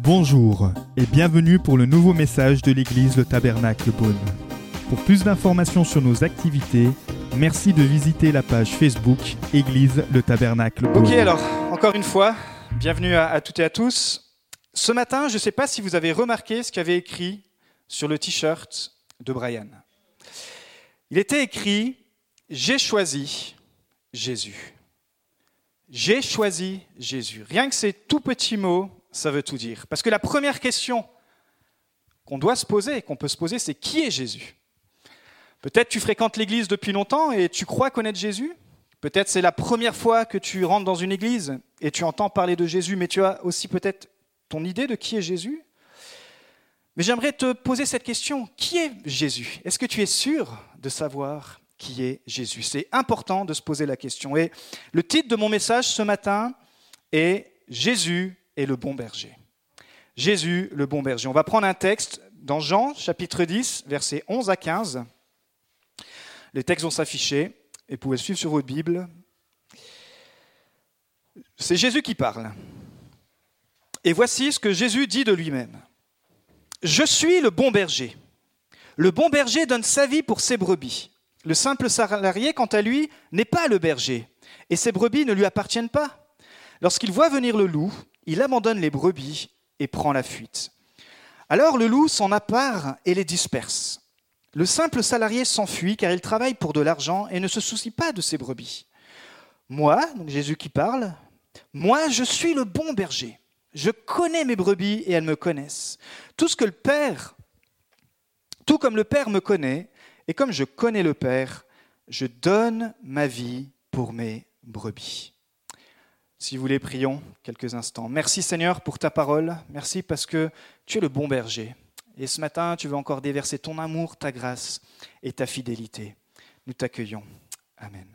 Bonjour et bienvenue pour le nouveau message de l'église Le Tabernacle Beaune. Pour plus d'informations sur nos activités, merci de visiter la page Facebook Église Le Tabernacle Beaune. Ok, alors, encore une fois, bienvenue à, à toutes et à tous. Ce matin, je ne sais pas si vous avez remarqué ce qu'il y avait écrit sur le t-shirt de Brian. Il était écrit J'ai choisi Jésus. J'ai choisi Jésus. Rien que ces tout petits mots, ça veut tout dire. Parce que la première question qu'on doit se poser, qu'on peut se poser, c'est qui est Jésus? Peut-être tu fréquentes l'église depuis longtemps et tu crois connaître Jésus? Peut-être c'est la première fois que tu rentres dans une église et tu entends parler de Jésus, mais tu as aussi peut-être ton idée de qui est Jésus? Mais j'aimerais te poser cette question. Qui est Jésus? Est-ce que tu es sûr de savoir? Qui est Jésus C'est important de se poser la question. Et le titre de mon message ce matin est Jésus est le bon berger. Jésus, le bon berger. On va prendre un texte dans Jean chapitre 10, versets 11 à 15. Les textes vont s'afficher et vous pouvez suivre sur votre Bible. C'est Jésus qui parle. Et voici ce que Jésus dit de lui-même. Je suis le bon berger. Le bon berger donne sa vie pour ses brebis. Le simple salarié, quant à lui, n'est pas le berger, et ses brebis ne lui appartiennent pas. Lorsqu'il voit venir le loup, il abandonne les brebis et prend la fuite. Alors le loup s'en appare et les disperse. Le simple salarié s'enfuit car il travaille pour de l'argent et ne se soucie pas de ses brebis. Moi, Jésus qui parle, moi je suis le bon berger. Je connais mes brebis et elles me connaissent. Tout ce que le Père, tout comme le Père me connaît, et comme je connais le Père, je donne ma vie pour mes brebis. Si vous voulez, prions quelques instants. Merci Seigneur pour ta parole. Merci parce que tu es le bon berger. Et ce matin, tu veux encore déverser ton amour, ta grâce et ta fidélité. Nous t'accueillons. Amen.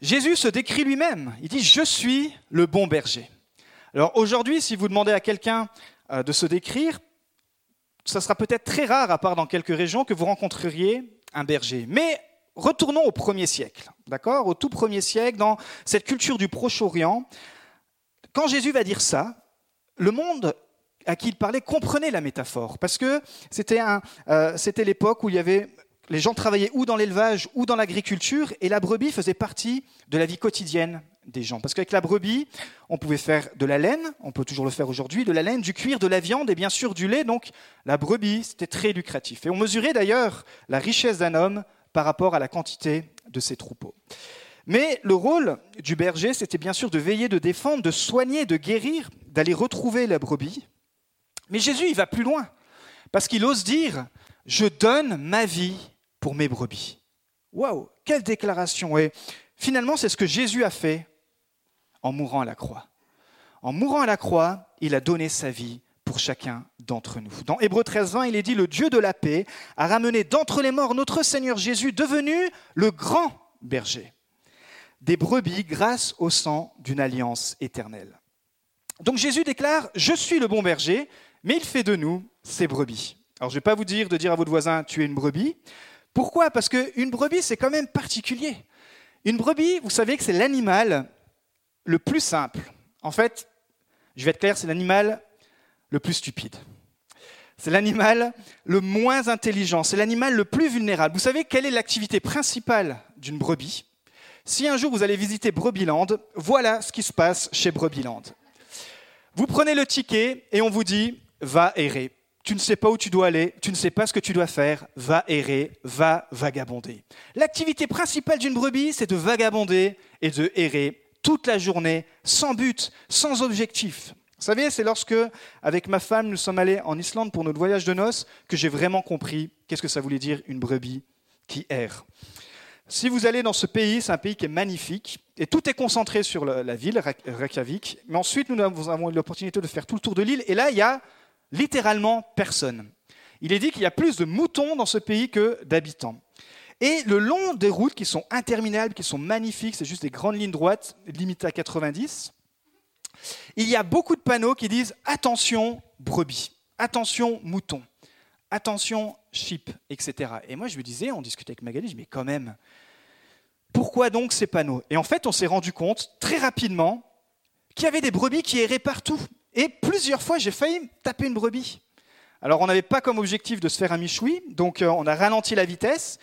Jésus se décrit lui-même. Il dit, je suis le bon berger. Alors aujourd'hui, si vous demandez à quelqu'un euh, de se décrire, ça sera peut-être très rare, à part dans quelques régions, que vous rencontreriez un berger. Mais retournons au premier siècle, d'accord? Au tout premier siècle, dans cette culture du Proche-Orient, quand Jésus va dire ça, le monde à qui il parlait comprenait la métaphore, parce que c'était euh, l'époque où il y avait les gens travaillaient ou dans l'élevage ou dans l'agriculture, et la brebis faisait partie de la vie quotidienne des gens. Parce qu'avec la brebis, on pouvait faire de la laine, on peut toujours le faire aujourd'hui, de la laine, du cuir, de la viande et bien sûr du lait. Donc la brebis, c'était très lucratif. Et on mesurait d'ailleurs la richesse d'un homme par rapport à la quantité de ses troupeaux. Mais le rôle du berger, c'était bien sûr de veiller, de défendre, de soigner, de guérir, d'aller retrouver la brebis. Mais Jésus, il va plus loin, parce qu'il ose dire, je donne ma vie pour mes brebis. Waouh, quelle déclaration Et finalement, c'est ce que Jésus a fait en mourant à la croix. En mourant à la croix, il a donné sa vie pour chacun d'entre nous. Dans Hébreu 13, 20, il est dit, le Dieu de la paix a ramené d'entre les morts notre Seigneur Jésus, devenu le grand berger des brebis grâce au sang d'une alliance éternelle. Donc Jésus déclare, je suis le bon berger, mais il fait de nous ses brebis. Alors je ne vais pas vous dire de dire à votre voisin, tu es une brebis. Pourquoi? Parce qu'une brebis, c'est quand même particulier. Une brebis, vous savez que c'est l'animal le plus simple. En fait, je vais être clair, c'est l'animal le plus stupide. C'est l'animal le moins intelligent, c'est l'animal le plus vulnérable. Vous savez quelle est l'activité principale d'une brebis? Si un jour vous allez visiter Brebiland, voilà ce qui se passe chez Brebiland. Vous prenez le ticket et on vous dit va errer. Tu ne sais pas où tu dois aller, tu ne sais pas ce que tu dois faire, va errer, va vagabonder. L'activité principale d'une brebis, c'est de vagabonder et de errer toute la journée, sans but, sans objectif. Vous savez, c'est lorsque, avec ma femme, nous sommes allés en Islande pour notre voyage de noces, que j'ai vraiment compris qu'est-ce que ça voulait dire une brebis qui erre. Si vous allez dans ce pays, c'est un pays qui est magnifique, et tout est concentré sur la ville, Reykjavik, mais ensuite nous avons eu l'opportunité de faire tout le tour de l'île, et là, il y a littéralement personne. Il est dit qu'il y a plus de moutons dans ce pays que d'habitants. Et le long des routes qui sont interminables, qui sont magnifiques, c'est juste des grandes lignes droites, limitées à 90, il y a beaucoup de panneaux qui disent attention brebis, attention mouton, attention sheep, etc. Et moi je me disais, on discutait avec Magali, je dis, mais quand même, Pourquoi donc ces panneaux? Et en fait, on s'est rendu compte très rapidement qu'il y avait des brebis qui erraient partout. Et plusieurs fois, j'ai failli taper une brebis. Alors, on n'avait pas comme objectif de se faire un michoui, donc euh, on a ralenti la vitesse.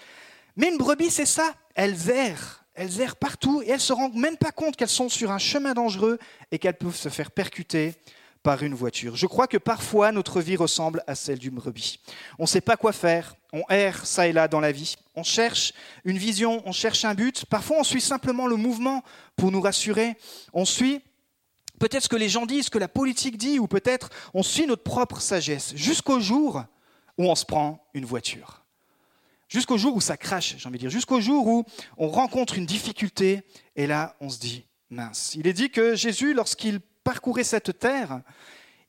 Mais une brebis, c'est ça. Elles errent. Elles errent partout et elles ne se rendent même pas compte qu'elles sont sur un chemin dangereux et qu'elles peuvent se faire percuter par une voiture. Je crois que parfois notre vie ressemble à celle d'une brebis. On ne sait pas quoi faire, on erre ça et là dans la vie, on cherche une vision, on cherche un but, parfois on suit simplement le mouvement pour nous rassurer, on suit peut-être ce que les gens disent, ce que la politique dit, ou peut-être on suit notre propre sagesse, jusqu'au jour où on se prend une voiture. Jusqu'au jour où ça crache, j'ai envie de dire, jusqu'au jour où on rencontre une difficulté, et là on se dit, mince. Il est dit que Jésus, lorsqu'il parcourait cette terre,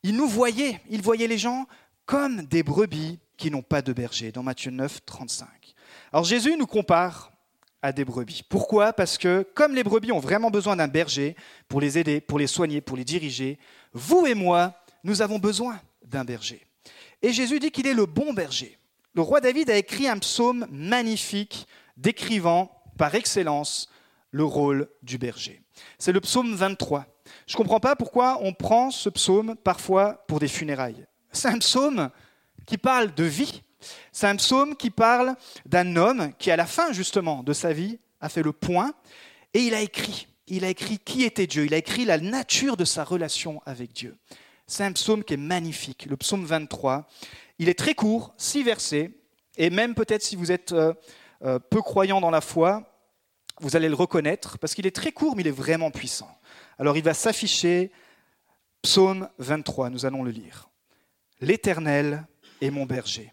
il nous voyait, il voyait les gens comme des brebis qui n'ont pas de berger, dans Matthieu 9, 35. Alors Jésus nous compare à des brebis. Pourquoi? Parce que comme les brebis ont vraiment besoin d'un berger pour les aider, pour les soigner, pour les diriger, vous et moi, nous avons besoin d'un berger. Et Jésus dit qu'il est le bon berger. Le roi David a écrit un psaume magnifique décrivant par excellence le rôle du berger. C'est le psaume 23. Je ne comprends pas pourquoi on prend ce psaume parfois pour des funérailles. C'est un psaume qui parle de vie. C'est un psaume qui parle d'un homme qui, à la fin justement de sa vie, a fait le point et il a écrit. Il a écrit qui était Dieu. Il a écrit la nature de sa relation avec Dieu. C'est un psaume qui est magnifique, le psaume 23. Il est très court, six versets, et même peut-être si vous êtes euh, euh, peu croyant dans la foi, vous allez le reconnaître, parce qu'il est très court, mais il est vraiment puissant. Alors il va s'afficher, psaume 23, nous allons le lire. L'Éternel est mon berger.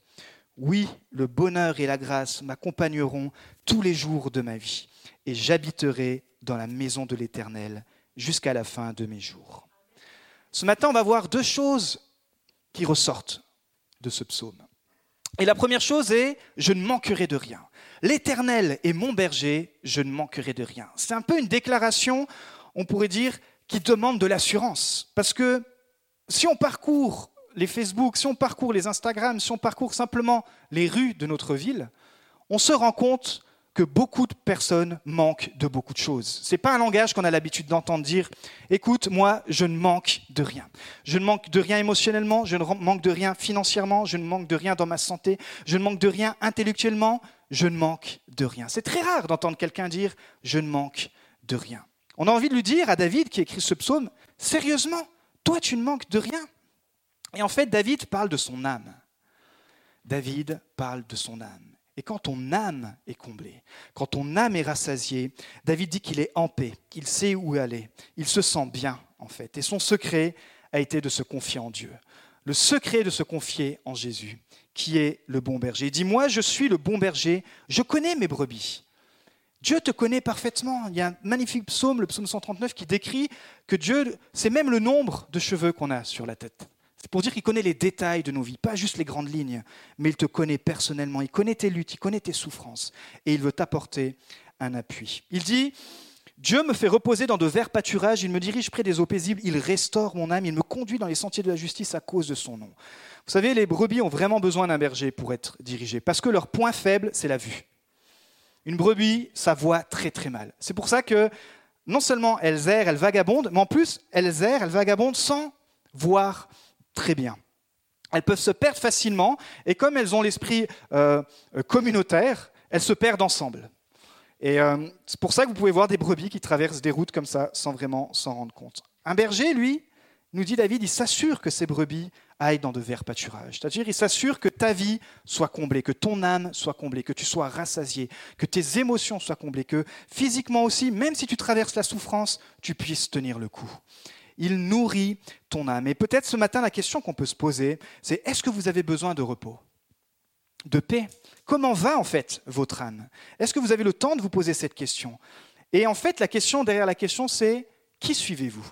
Oui, le bonheur et la grâce m'accompagneront tous les jours de ma vie, et j'habiterai dans la maison de l'Éternel jusqu'à la fin de mes jours. Ce matin, on va voir deux choses qui ressortent de ce psaume. Et la première chose est, je ne manquerai de rien. L'Éternel est mon berger, je ne manquerai de rien. C'est un peu une déclaration, on pourrait dire, qui demande de l'assurance. Parce que si on parcourt les Facebook, si on parcourt les Instagram, si on parcourt simplement les rues de notre ville, on se rend compte que beaucoup de personnes manquent de beaucoup de choses. Ce n'est pas un langage qu'on a l'habitude d'entendre dire Écoute, moi, je ne manque de rien. Je ne manque de rien émotionnellement, je ne manque de rien financièrement, je ne manque de rien dans ma santé, je ne manque de rien intellectuellement, je ne manque de rien. C'est très rare d'entendre quelqu'un dire Je ne manque de rien. On a envie de lui dire à David qui écrit ce psaume Sérieusement, toi, tu ne manques de rien. Et en fait, David parle de son âme. David parle de son âme. Et quand ton âme est comblée, quand ton âme est rassasiée, David dit qu'il est en paix, qu'il sait où aller, il se sent bien en fait. Et son secret a été de se confier en Dieu. Le secret de se confier en Jésus, qui est le bon berger. Il dit, moi je suis le bon berger, je connais mes brebis. Dieu te connaît parfaitement. Il y a un magnifique psaume, le psaume 139, qui décrit que Dieu, c'est même le nombre de cheveux qu'on a sur la tête. C'est pour dire qu'il connaît les détails de nos vies, pas juste les grandes lignes, mais il te connaît personnellement, il connaît tes luttes, il connaît tes souffrances, et il veut t'apporter un appui. Il dit, Dieu me fait reposer dans de verts pâturages, il me dirige près des eaux paisibles, il restaure mon âme, il me conduit dans les sentiers de la justice à cause de son nom. Vous savez, les brebis ont vraiment besoin d'un berger pour être dirigés, parce que leur point faible, c'est la vue. Une brebis, ça voit très très mal. C'est pour ça que non seulement elles errent, elles vagabondent, mais en plus, elles errent, elles vagabondent sans voir très bien. Elles peuvent se perdre facilement et comme elles ont l'esprit euh, communautaire, elles se perdent ensemble. Et euh, c'est pour ça que vous pouvez voir des brebis qui traversent des routes comme ça sans vraiment s'en rendre compte. Un berger, lui, nous dit David, il s'assure que ses brebis aillent dans de verts pâturages. C'est-à-dire, il s'assure que ta vie soit comblée, que ton âme soit comblée, que tu sois rassasié, que tes émotions soient comblées, que physiquement aussi, même si tu traverses la souffrance, tu puisses tenir le coup il nourrit ton âme. Et peut-être ce matin, la question qu'on peut se poser, c'est est-ce que vous avez besoin de repos De paix? Comment va en fait votre âme? Est-ce que vous avez le temps de vous poser cette question? Et en fait, la question derrière la question, c'est qui suivez-vous?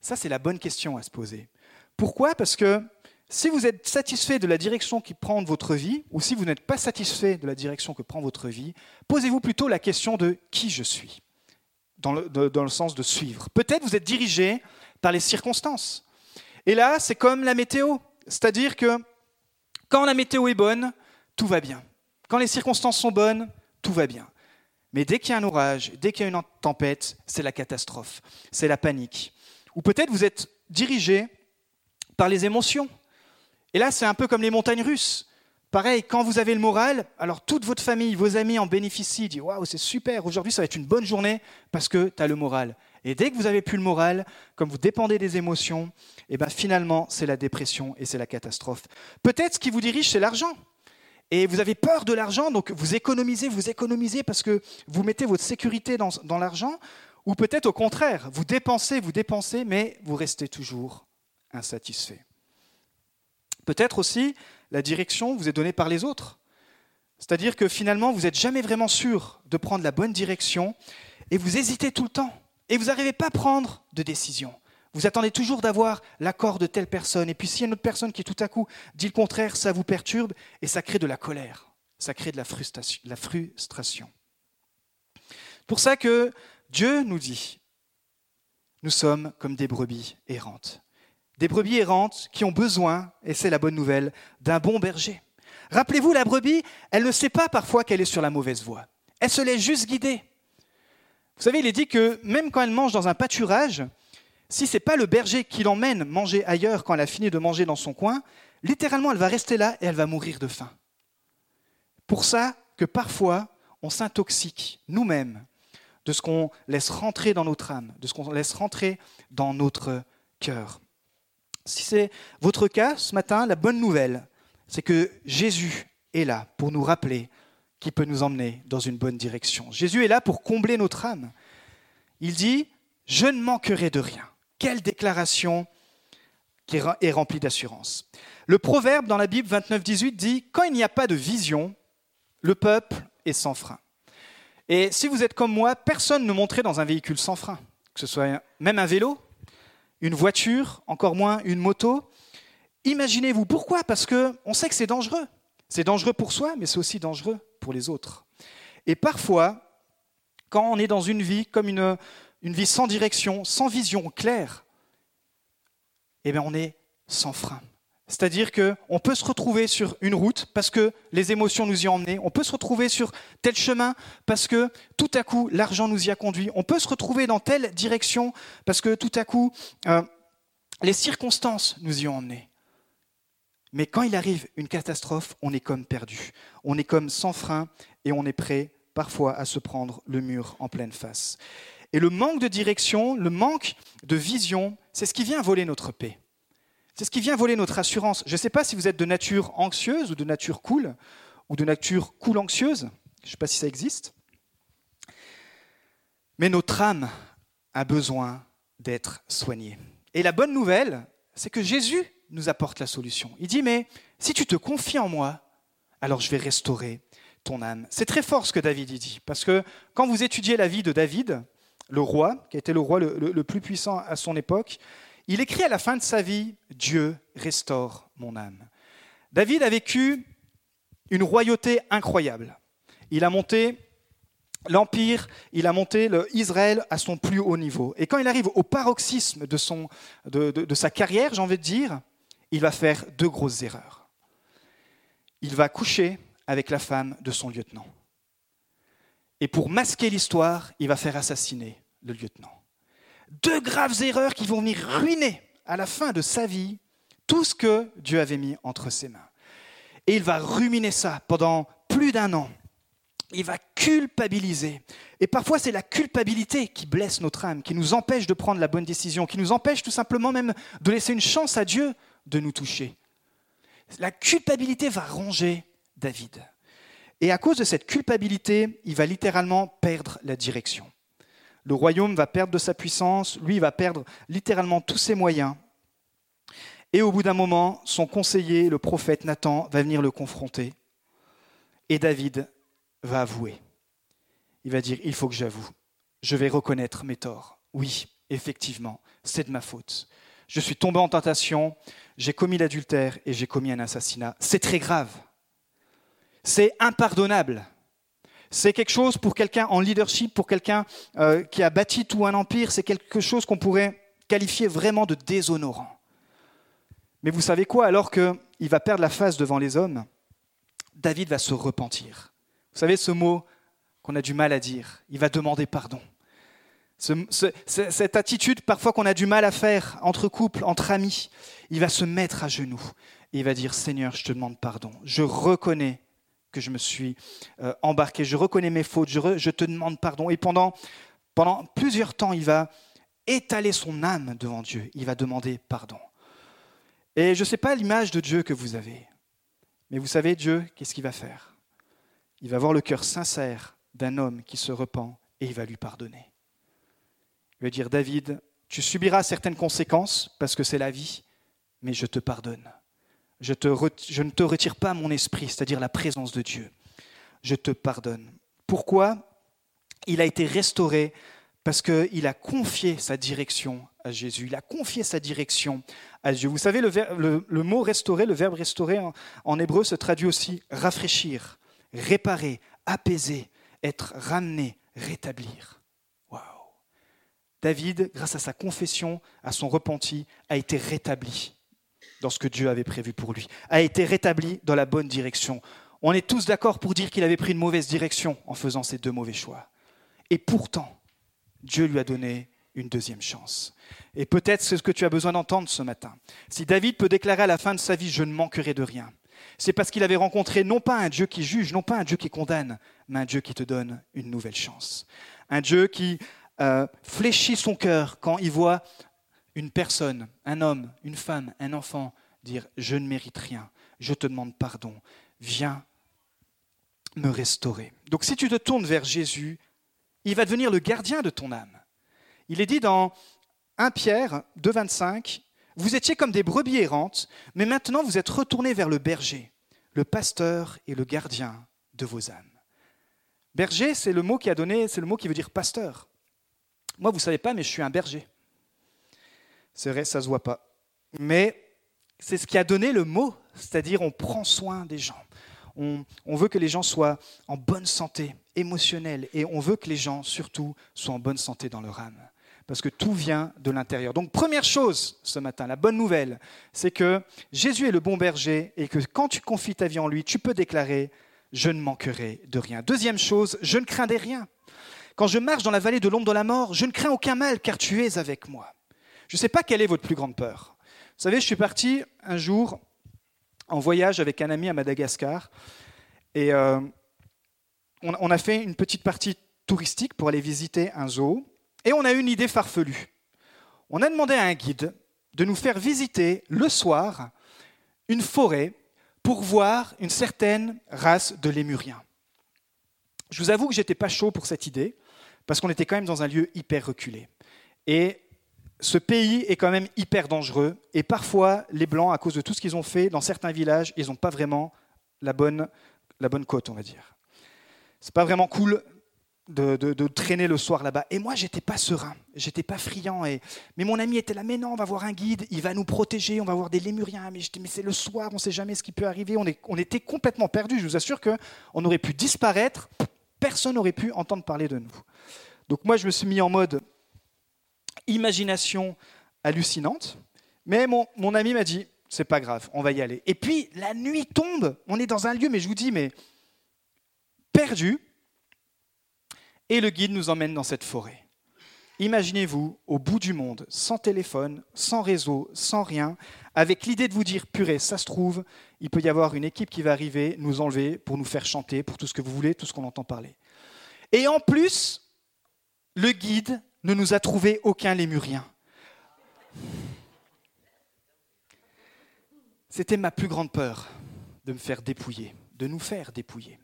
Ça, c'est la bonne question à se poser. Pourquoi? Parce que si vous êtes satisfait de la direction qui prend votre vie, ou si vous n'êtes pas satisfait de la direction que prend votre vie, posez-vous plutôt la question de qui je suis, dans le, sens de suivre. Peut-être vous êtes dirigé par les circonstances. Et là, c'est comme la météo. C'est-à-dire que quand la météo est bonne, tout va bien. Quand les circonstances sont bonnes, tout va bien. Mais dès qu'il y a un orage, dès qu'il y a une tempête, c'est la catastrophe, c'est la panique. Ou peut-être vous êtes dirigé par les émotions. Et là, c'est un peu comme les montagnes russes. Pareil, quand vous avez le moral, alors toute votre famille, vos amis en bénéficient, disent Waouh, c'est super, aujourd'hui ça va être une bonne journée parce que tu as le moral. Et dès que vous n'avez plus le moral, comme vous dépendez des émotions, et eh ben finalement, c'est la dépression et c'est la catastrophe. Peut-être ce qui vous dirige, c'est l'argent. Et vous avez peur de l'argent, donc vous économisez, vous économisez parce que vous mettez votre sécurité dans l'argent. Ou peut-être au contraire, vous dépensez, vous dépensez, mais vous restez toujours insatisfait. Peut-être aussi, la direction vous est donnée par les autres. C'est-à-dire que finalement, vous n'êtes jamais vraiment sûr de prendre la bonne direction et vous hésitez tout le temps. Et vous n'arrivez pas à prendre de décision. Vous attendez toujours d'avoir l'accord de telle personne. Et puis s'il y a une autre personne qui tout à coup dit le contraire, ça vous perturbe et ça crée de la colère. Ça crée de la frustration. La frustration. Pour ça que Dieu nous dit, nous sommes comme des brebis errantes. Des brebis errantes qui ont besoin, et c'est la bonne nouvelle, d'un bon berger. Rappelez-vous, la brebis, elle ne sait pas parfois qu'elle est sur la mauvaise voie. Elle se laisse juste guider. Vous savez, il est dit que même quand elle mange dans un pâturage, si ce n'est pas le berger qui l'emmène manger ailleurs quand elle a fini de manger dans son coin, littéralement, elle va rester là et elle va mourir de faim. Pour ça que parfois, on s'intoxique nous-mêmes de ce qu'on laisse rentrer dans notre âme, de ce qu'on laisse rentrer dans notre cœur. Si c'est votre cas ce matin, la bonne nouvelle, c'est que Jésus est là pour nous rappeler qu'il peut nous emmener dans une bonne direction. Jésus est là pour combler notre âme. Il dit, je ne manquerai de rien. Quelle déclaration qui est remplie d'assurance. Le proverbe dans la Bible 29-18 dit, quand il n'y a pas de vision, le peuple est sans frein. Et si vous êtes comme moi, personne ne monterait dans un véhicule sans frein, que ce soit même un vélo, une voiture, encore moins une moto. Imaginez-vous pourquoi Parce que on sait que c'est dangereux. C'est dangereux pour soi, mais c'est aussi dangereux pour les autres. Et parfois, quand on est dans une vie comme une, vie sans direction, sans vision claire, eh bien on est sans frein. C'est-à-dire qu'on peut se retrouver sur une route parce que les émotions nous y ont emmenés. On peut se retrouver sur tel chemin parce que tout à coup l'argent nous y a conduit. On peut se retrouver dans telle direction parce que tout à coup euh, les circonstances nous y ont emmenés. Mais quand il arrive une catastrophe, on est comme perdu. On est comme sans frein et on est prêt parfois à se prendre le mur en pleine face. Et le manque de direction, le manque de vision, c'est ce qui vient voler notre paix. C'est ce qui vient voler notre assurance. Je ne sais pas si vous êtes de nature anxieuse ou de nature cool, ou de nature cool anxieuse. Je ne sais pas si ça existe. Mais notre âme a besoin d'être soignée. Et la bonne nouvelle, c'est que Jésus nous apporte la solution. Il dit, mais si tu te confies en moi, alors je vais restaurer ton âme. C'est très fort ce que David dit, parce que quand vous étudiez la vie de David, le roi, qui a été le roi le, le plus puissant à son époque, il écrit à la fin de sa vie, Dieu restaure mon âme. David a vécu une royauté incroyable. Il a monté l'empire, il a monté Israël à son plus haut niveau. Et quand il arrive au paroxysme de, sa carrière, j'ai envie de dire, il va faire deux grosses erreurs. Il va coucher avec la femme de son lieutenant. Et pour masquer l'histoire, il va faire assassiner le lieutenant deux graves erreurs qui vont venir ruiner à la fin de sa vie tout ce que Dieu avait mis entre ses mains. Et il va ruminer ça pendant plus d'un an. Il va culpabiliser. Et parfois, c'est la culpabilité qui blesse notre âme, qui nous empêche de prendre la bonne décision, qui nous empêche tout simplement même de laisser une chance à Dieu de nous toucher. La culpabilité va ronger David. Et à cause de cette culpabilité, il va littéralement perdre la direction le royaume va perdre de sa puissance, lui va perdre littéralement tous ses moyens. Et au bout d'un moment, son conseiller, le prophète Nathan, va venir le confronter. Et David va avouer. Il va dire, il faut que j'avoue. Je vais reconnaître mes torts. Oui, effectivement, c'est de ma faute. Je suis tombé en tentation, j'ai commis l'adultère et j'ai commis un assassinat. C'est très grave. C'est impardonnable. C'est quelque chose pour quelqu'un en leadership, pour quelqu'un euh, qui a bâti tout un empire, c'est quelque chose qu'on pourrait qualifier vraiment de déshonorant. Mais vous savez quoi Alors qu'il va perdre la face devant les hommes, David va se repentir. Vous savez ce mot qu'on a du mal à dire, il va demander pardon. cette attitude parfois qu'on a du mal à faire entre couples, entre amis, il va se mettre à genoux et il va dire Seigneur, je te demande pardon. Je reconnais que je me suis euh, embarqué, je reconnais mes fautes, je, te demande pardon. Et pendant, pendant plusieurs temps, il va étaler son âme devant Dieu, il va demander pardon. Et je ne sais pas l'image de Dieu que vous avez, mais vous savez, Dieu, qu'est-ce qu'il va faire? Il va voir le cœur sincère d'un homme qui se repent et il va lui pardonner. Il va dire, David, tu subiras certaines conséquences parce que c'est la vie, mais je te pardonne. Je, ne te retire pas mon esprit, c'est-à-dire la présence de Dieu. Je te pardonne. Pourquoi? Il a été restauré parce qu'il a confié sa direction à Jésus. Il a confié sa direction à Dieu. Vous savez, le, mot restaurer, le verbe restaurer en, hébreu se traduit aussi rafraîchir, réparer, apaiser, être ramené, rétablir. Waouh David, grâce à sa confession, à son repenti, a été rétabli dans ce que Dieu avait prévu pour lui, a été rétabli dans la bonne direction. On est tous d'accord pour dire qu'il avait pris une mauvaise direction en faisant ces deux mauvais choix. Et pourtant, Dieu lui a donné une deuxième chance. Et peut-être c'est ce que tu as besoin d'entendre ce matin. Si David peut déclarer à la fin de sa vie, je ne manquerai de rien, c'est parce qu'il avait rencontré non pas un Dieu qui juge, non pas un Dieu qui condamne, mais un Dieu qui te donne une nouvelle chance. Un Dieu qui euh, fléchit son cœur quand il voit une personne, un homme, une femme, un enfant dire, je ne mérite rien, je te demande pardon, viens me restaurer. Donc si tu te tournes vers Jésus, il va devenir le gardien de ton âme. Il est dit dans 1 Pierre 2,25 Vous étiez comme des brebis errantes, mais maintenant vous êtes retournés vers le berger, le pasteur et le gardien de vos âmes. Berger, c'est le mot qui a donné, c'est le mot qui veut dire pasteur. Moi, vous ne savez pas, mais je suis un berger. C'est vrai, ça ne se voit pas. Mais c'est ce qui a donné le mot, c'est-à-dire on prend soin des gens. On, veut que les gens soient en bonne santé émotionnelle et on veut que les gens, surtout, soient en bonne santé dans leur âme parce que tout vient de l'intérieur. Donc première chose ce matin, la bonne nouvelle, c'est que Jésus est le bon berger et que quand tu confies ta vie en lui, tu peux déclarer, je ne manquerai de rien. Deuxième chose, je ne craindrai rien. Quand je marche dans la vallée de l'ombre de la mort, je ne crains aucun mal car tu es avec moi. Je ne sais pas quelle est votre plus grande peur. Vous savez, je suis parti un jour en voyage avec un ami à Madagascar et euh, on a fait une petite partie touristique pour aller visiter un zoo. Et on a eu une idée farfelue. On a demandé à un guide de nous faire visiter le soir une forêt pour voir une certaine race de lémuriens. Je vous avoue que j'étais pas chaud pour cette idée, parce qu'on était quand même dans un lieu hyper reculé. Et ce pays est quand même hyper dangereux, et parfois les Blancs, à cause de tout ce qu'ils ont fait dans certains villages, ils n'ont pas vraiment la bonne, la bonne côte, on va dire. C'est pas vraiment cool de, traîner le soir là-bas. Et moi, j'étais pas serein, j'étais pas friand. Et... Mais mon ami était là, mais non, on va voir un guide, il va nous protéger, on va voir des lémuriens. Mais c'est le soir, on sait jamais ce qui peut arriver. On, est, on était complètement perdus. Je vous assure qu'on aurait pu disparaître, personne n'aurait pu entendre parler de nous. Donc moi, je me suis mis en mode imagination hallucinante. Mais mon, mon ami m'a dit, c'est pas grave, on va y aller. Et puis la nuit tombe, on est dans un lieu, mais je vous dis, mais perdu, et le guide nous emmène dans cette forêt. Imaginez-vous au bout du monde, sans téléphone, sans réseau, sans rien, avec l'idée de vous dire, purée, ça se trouve, il peut y avoir une équipe qui va arriver, nous enlever pour nous faire chanter, pour tout ce que vous voulez, tout ce qu'on entend parler. Et en plus, le guide ne nous a trouvé aucun lémurien. C'était ma plus grande peur de me faire dépouiller, de nous faire dépouiller.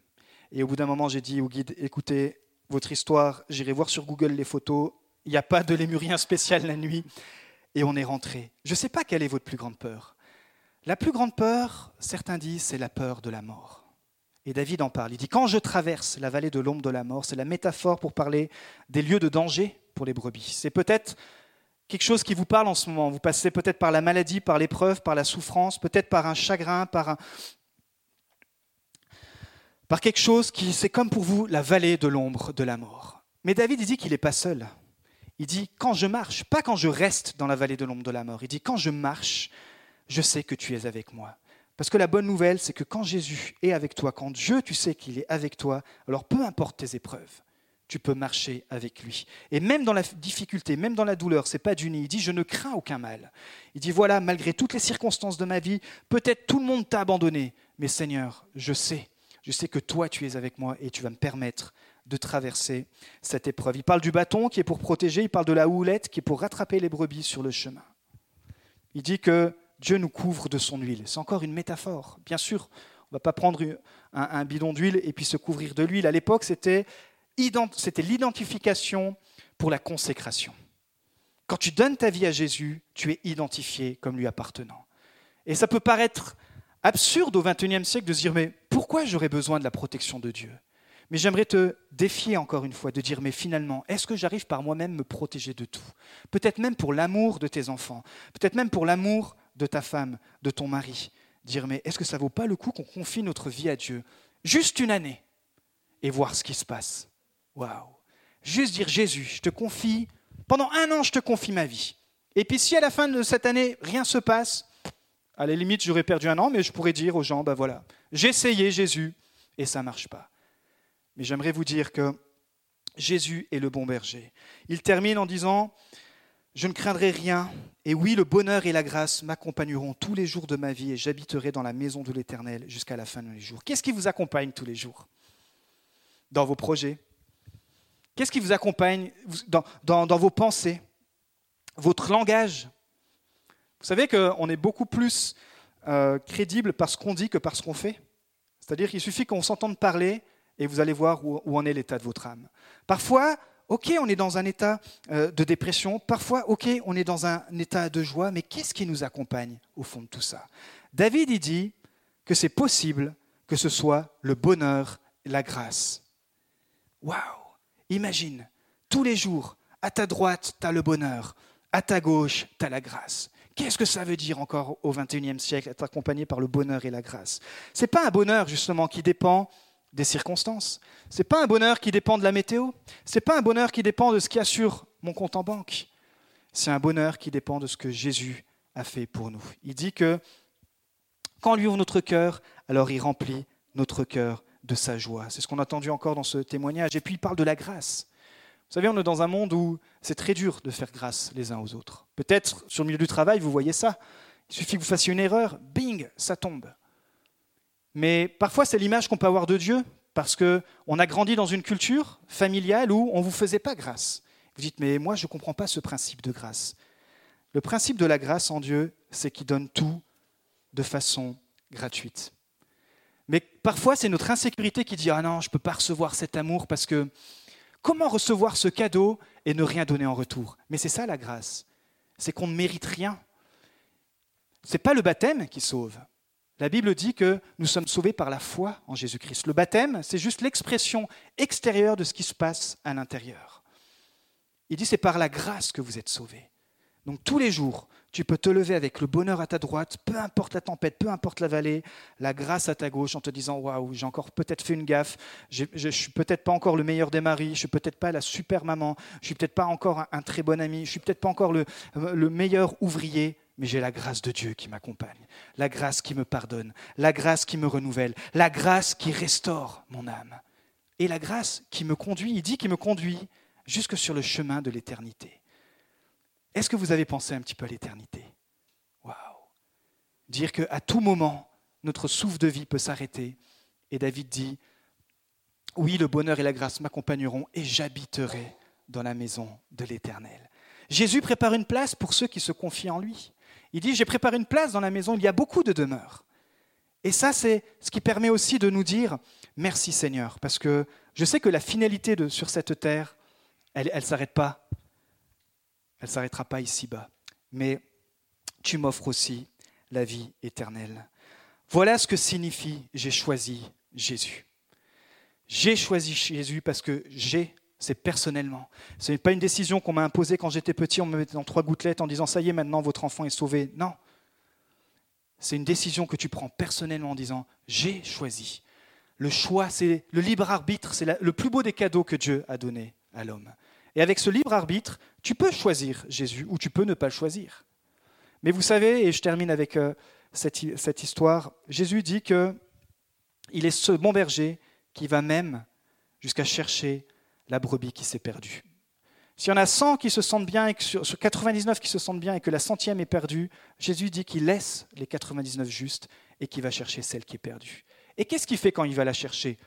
Et au bout d'un moment, j'ai dit au guide, écoutez, votre histoire, j'irai voir sur Google les photos, il n'y a pas de lémurien spécial la nuit, et on est rentré. Je ne sais pas quelle est votre plus grande peur. La plus grande peur, certains disent, c'est la peur de la mort. Et David en parle. Il dit, quand je traverse la vallée de l'ombre de la mort, c'est la métaphore pour parler des lieux de danger pour les brebis. C'est peut-être quelque chose qui vous parle en ce moment. Vous passez peut-être par la maladie, par l'épreuve, par la souffrance, peut-être par un chagrin, par, par quelque chose qui, c'est comme pour vous la vallée de l'ombre de la mort. Mais David, il dit qu'il n'est pas seul. Il dit, quand je marche, pas quand je reste dans la vallée de l'ombre de la mort, il dit, quand je marche, je sais que tu es avec moi. Parce que la bonne nouvelle, c'est que quand Jésus est avec toi, quand Dieu, tu sais qu'il est avec toi, alors peu importe tes épreuves, tu peux marcher avec lui. Et même dans la difficulté, même dans la douleur, c'est pas du nid. Il dit je ne crains aucun mal. Il dit voilà, malgré toutes les circonstances de ma vie, peut-être tout le monde t'a abandonné, mais Seigneur, je sais, je sais que toi tu es avec moi et tu vas me permettre de traverser cette épreuve. Il parle du bâton qui est pour protéger, il parle de la houlette qui est pour rattraper les brebis sur le chemin. Il dit que Dieu nous couvre de son huile. C'est encore une métaphore. Bien sûr, on ne va pas prendre un, bidon d'huile et puis se couvrir de l'huile. À l'époque, c'était c'était l'identification pour la consécration. Quand tu donnes ta vie à Jésus, tu es identifié comme lui appartenant. Et ça peut paraître absurde au XXIe siècle de se dire, mais pourquoi j'aurais besoin de la protection de Dieu? Mais j'aimerais te défier encore une fois, de dire, mais finalement, est-ce que j'arrive par moi-même me protéger de tout? Peut-être même pour l'amour de tes enfants, peut-être même pour l'amour de ta femme, de ton mari. Dire, mais est-ce que ça vaut pas le coup qu'on confie notre vie à Dieu Juste une année et voir ce qui se passe? Waouh Juste dire Jésus, je te confie, pendant un an, je te confie ma vie. Et puis si à la fin de cette année, rien se passe, à la limite, j'aurais perdu un an, mais je pourrais dire aux gens, ben voilà, j'ai essayé Jésus, et ça ne marche pas. Mais j'aimerais vous dire que Jésus est le bon berger. Il termine en disant, je ne craindrai rien, et oui, le bonheur et la grâce m'accompagneront tous les jours de ma vie, et j'habiterai dans la maison de l'Éternel jusqu'à la fin de mes jours. Qu'est-ce qui vous accompagne tous les jours Dans vos projets, Qu'est-ce qui vous accompagne dans, vos pensées, votre langage? Vous savez qu'on est beaucoup plus euh, crédible par ce qu'on dit que par ce qu'on fait. C'est-à-dire qu'il suffit qu'on s'entende parler et vous allez voir où, en est l'état de votre âme. Parfois, ok, on est dans un état euh, de dépression, parfois, ok, on est dans un état de joie, mais qu'est-ce qui nous accompagne au fond de tout ça? David, il dit que c'est possible que ce soit le bonheur la grâce. Waouh Imagine, tous les jours, à ta droite, tu as le bonheur, à ta gauche, tu as la grâce. Qu'est-ce que ça veut dire encore au XXIe siècle, être accompagné par le bonheur et la grâce? Ce n'est pas un bonheur justement qui dépend des circonstances. Ce n'est pas un bonheur qui dépend de la météo. Ce n'est pas un bonheur qui dépend de ce qu'il y a sur mon compte en banque. C'est un bonheur qui dépend de ce que Jésus a fait pour nous. Il dit que quand lui ouvre notre cœur, alors il remplit notre cœur de sa joie. C'est ce qu'on a entendu encore dans ce témoignage. Et puis il parle de la grâce. Vous savez, on est dans un monde où c'est très dur de faire grâce les uns aux autres. Peut-être sur le milieu du travail, vous voyez ça. Il suffit que vous fassiez une erreur, bing, ça tombe. Mais parfois, c'est l'image qu'on peut avoir de Dieu, parce qu'on a grandi dans une culture familiale où on ne vous faisait pas grâce. Vous dites, mais moi, je ne comprends pas ce principe de grâce. Le principe de la grâce en Dieu, c'est qu'il donne tout de façon gratuite. Mais parfois, c'est notre insécurité qui dit Ah non, je ne peux pas recevoir cet amour parce que comment recevoir ce cadeau et ne rien donner en retour? Mais c'est ça la grâce. C'est qu'on ne mérite rien. Ce n'est pas le baptême qui sauve. La Bible dit que nous sommes sauvés par la foi en Jésus-Christ. Le baptême, c'est juste l'expression extérieure de ce qui se passe à l'intérieur. Il dit c'est par la grâce que vous êtes sauvés. Donc tous les jours, tu peux te lever avec le bonheur à ta droite, peu importe la tempête, peu importe la vallée, la grâce à ta gauche en te disant Waouh, j'ai encore peut-être fait une gaffe, je ne suis peut-être pas encore le meilleur des maris, je suis peut-être pas la super maman, je suis peut-être pas encore un, très bon ami, je suis peut-être pas encore le, le meilleur ouvrier, mais j'ai la grâce de Dieu qui m'accompagne, la grâce qui me pardonne, la grâce qui me renouvelle, la grâce qui restaure mon âme, et la grâce qui me conduit, il dit qu'il me conduit jusque sur le chemin de l'éternité. Est-ce que vous avez pensé un petit peu à l'éternité? Waouh Dire qu'à tout moment, notre souffle de vie peut s'arrêter. Et David dit Oui, le bonheur et la grâce m'accompagneront et j'habiterai dans la maison de l'Éternel. Jésus prépare une place pour ceux qui se confient en lui. Il dit J'ai préparé une place dans la maison, il y a beaucoup de demeures. Et ça, c'est ce qui permet aussi de nous dire Merci Seigneur, parce que je sais que la finalité sur cette terre, elle ne s'arrête pas elle s'arrêtera pas ici-bas. Mais tu m'offres aussi la vie éternelle. Voilà ce que signifie j'ai choisi Jésus. J'ai choisi Jésus parce que j'ai C'est personnellement. Ce n'est pas une décision qu'on m'a imposée quand j'étais petit, on me mettait dans trois gouttelettes en disant ça y est, maintenant votre enfant est sauvé. Non. C'est une décision que tu prends personnellement en disant j'ai choisi. Le choix, c'est le libre arbitre, c'est le plus beau des cadeaux que Dieu a donné à l'homme. Et avec ce libre arbitre, tu peux choisir Jésus ou tu peux ne pas le choisir. Mais vous savez, et je termine avec euh, cette, cette histoire, Jésus dit que il est ce bon berger qui va même jusqu'à chercher la brebis qui s'est perdue. S'il y en a 100 qui se sentent bien, et que sur, 99 qui se sentent bien et que la centième est perdue, Jésus dit qu'il laisse les 99 justes et qu'il va chercher celle qui est perdue. Et qu'est-ce qu'il fait quand il va la chercher?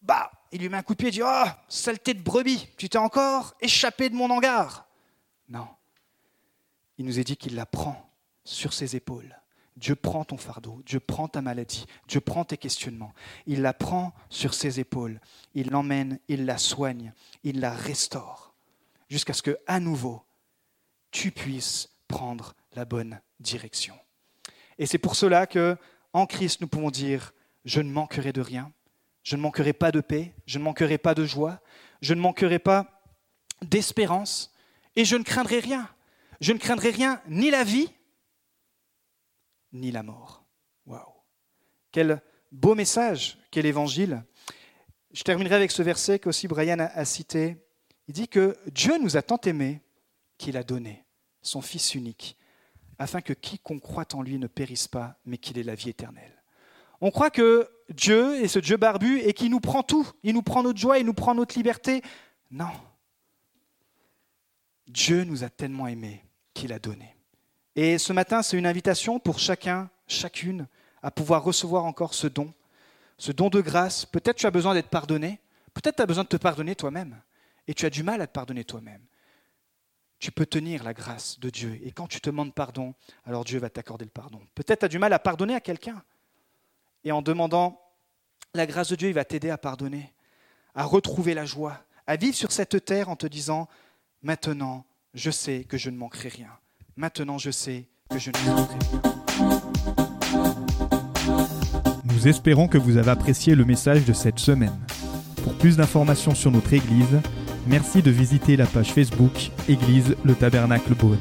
Bah, il lui met un coup de pied et dit Oh, saleté de brebis, tu t'es encore échappé de mon hangar? Non. Il nous est dit qu'il la prend sur ses épaules Dieu prend ton fardeau, Dieu prend ta maladie, Dieu prend tes questionnements. Il la prend sur ses épaules, il l'emmène, il la soigne, il la restaure, jusqu'à ce que, à nouveau, tu puisses prendre la bonne direction. Et c'est pour cela que, en Christ, nous pouvons dire Je ne manquerai de rien, je ne manquerai pas de paix, je ne manquerai pas de joie, je ne manquerai pas d'espérance, et je ne craindrai rien. Je ne craindrai rien, ni la vie, ni la mort. Waouh Quel beau message, quel évangile. Je terminerai avec ce verset qu'aussi Brian a, cité. Il dit que Dieu nous a tant aimés qu'il a donné son Fils unique, afin que quiconque croit en lui ne périsse pas, mais qu'il ait la vie éternelle. On croit que Dieu est ce Dieu barbu et qu'il nous prend tout. Il nous prend notre joie, il nous prend notre liberté. Non. Dieu nous a tellement aimés qu'il a donné. Et ce matin, c'est une invitation pour chacun, chacune, à pouvoir recevoir encore ce don, ce don de grâce. Peut-être tu as besoin d'être pardonné, peut-être tu as besoin de te pardonner toi-même, et tu as du mal à te pardonner toi-même. Tu peux tenir la grâce de Dieu, et quand tu te demandes pardon, alors Dieu va t'accorder le pardon. Peut-être tu as du mal à pardonner à quelqu'un, et en demandant la grâce de Dieu, il va t'aider à pardonner, à retrouver la joie, à vivre sur cette terre en te disant, maintenant, je sais que je ne manquerai rien. Maintenant je sais que je ne Nous espérons que vous avez apprécié le message de cette semaine. Pour plus d'informations sur notre Église, merci de visiter la page Facebook Église le Tabernacle Beaune.